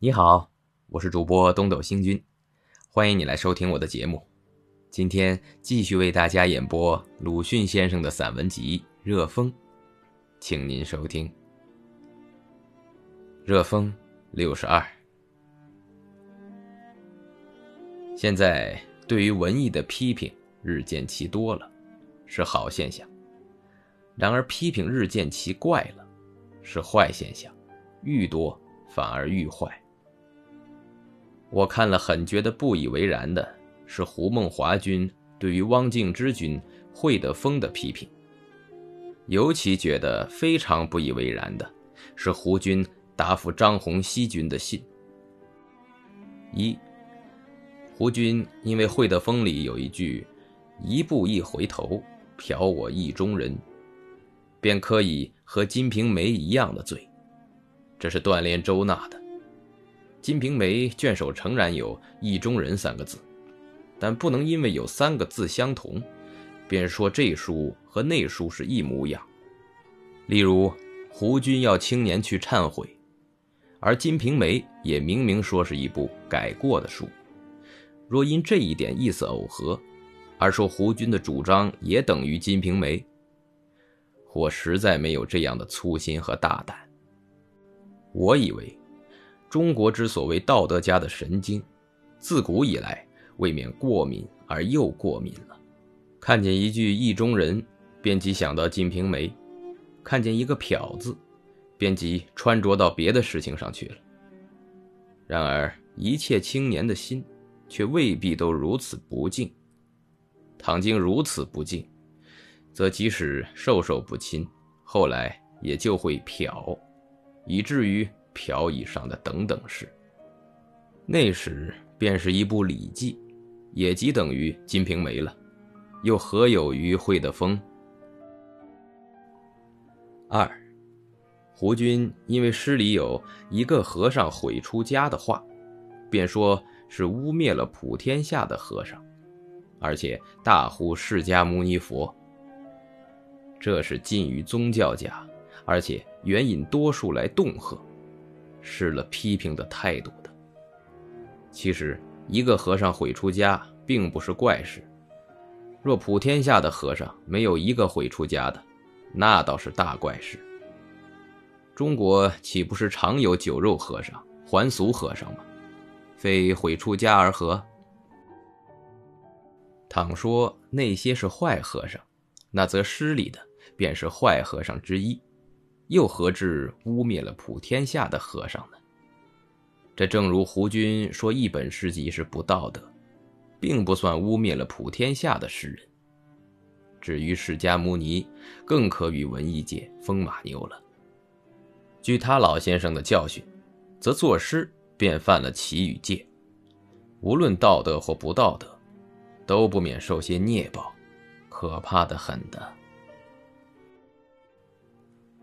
你好，我是主播东斗星君，欢迎你来收听我的节目。今天继续为大家演播鲁迅先生的散文集《热风》，请您收听《热风》六十二。现在对于文艺的批评日渐其多了，是好现象；然而批评日渐其怪了，是坏现象，愈多反而愈坏。我看了很觉得不以为然的是胡梦华君对于汪敬之君、惠德峰的批评，尤其觉得非常不以为然的是胡军答复张弘熙君的信。一，胡军因为惠德峰里有一句“一步一回头，嫖我意中人”，便可以和《金瓶梅》一样的罪，这是锻炼周纳的。《金瓶梅》卷首诚然有“意中人”三个字，但不能因为有三个字相同，便说这书和那书是一模一样。例如，胡军要青年去忏悔，而《金瓶梅》也明明说是一部改过的书。若因这一点意思耦合，而说胡军的主张也等于《金瓶梅》，我实在没有这样的粗心和大胆。我以为。中国之所谓道德家的神经，自古以来未免过敏而又过敏了。看见一句意中人，便即想到《金瓶梅》；看见一个婊子，便即穿着到别的事情上去了。然而，一切青年的心，却未必都如此不敬。倘经如此不敬，则即使授受不亲，后来也就会剽，以至于。瓢以上的等等事，那时便是一部《礼记》，也即等于《金瓶梅》了，又何有于会的风？二，胡军因为诗里有一个和尚毁出家的话，便说是污蔑了普天下的和尚，而且大呼释迦牟尼佛。这是近于宗教家，而且援引多数来恫吓。失了批评的态度的。其实，一个和尚毁出家并不是怪事。若普天下的和尚没有一个毁出家的，那倒是大怪事。中国岂不是常有酒肉和尚、还俗和尚吗？非毁出家而何？倘说那些是坏和尚，那则失礼的便是坏和尚之一。又何至污蔑了普天下的和尚呢？这正如胡军说一本诗集是不道德，并不算污蔑了普天下的诗人。至于释迦牟尼，更可与文艺界风马牛了。据他老先生的教训，则作诗便犯了奇与戒，无论道德或不道德，都不免受些孽报，可怕的很的。